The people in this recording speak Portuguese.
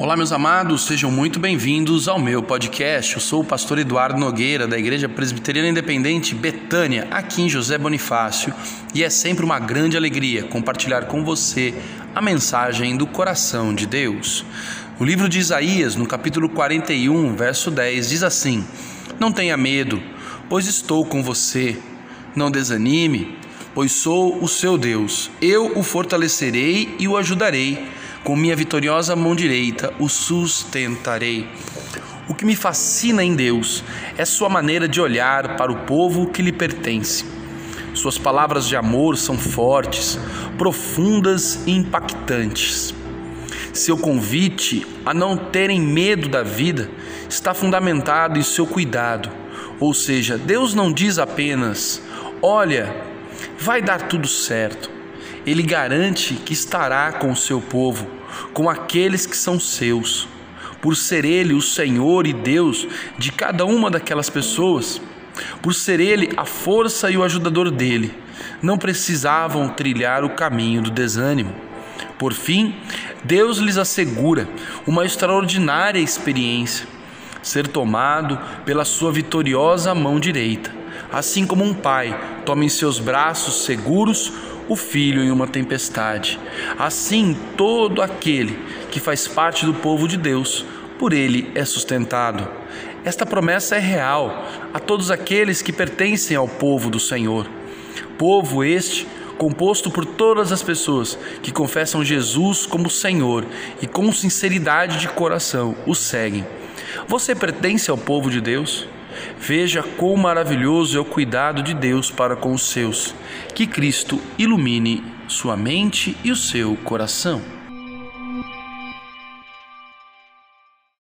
Olá, meus amados, sejam muito bem-vindos ao meu podcast. Eu sou o pastor Eduardo Nogueira, da Igreja Presbiteriana Independente Betânia, aqui em José Bonifácio, e é sempre uma grande alegria compartilhar com você a mensagem do coração de Deus. O livro de Isaías, no capítulo 41, verso 10, diz assim: Não tenha medo, pois estou com você. Não desanime, pois sou o seu Deus. Eu o fortalecerei e o ajudarei com minha vitoriosa mão direita o sustentarei. O que me fascina em Deus é sua maneira de olhar para o povo que lhe pertence. Suas palavras de amor são fortes, profundas e impactantes. Seu convite a não terem medo da vida está fundamentado em seu cuidado. Ou seja, Deus não diz apenas: olha, vai dar tudo certo ele garante que estará com o seu povo, com aqueles que são seus, por ser Ele o Senhor e Deus de cada uma daquelas pessoas, por ser Ele a força e o ajudador dele, não precisavam trilhar o caminho do desânimo. Por fim, Deus lhes assegura uma extraordinária experiência, ser tomado pela sua vitoriosa mão direita, assim como um pai toma em seus braços seguros o filho em uma tempestade. Assim, todo aquele que faz parte do povo de Deus, por ele é sustentado. Esta promessa é real a todos aqueles que pertencem ao povo do Senhor. Povo este composto por todas as pessoas que confessam Jesus como Senhor e com sinceridade de coração o seguem. Você pertence ao povo de Deus? Veja quão maravilhoso é o cuidado de Deus para com os seus. Que Cristo ilumine sua mente e o seu coração.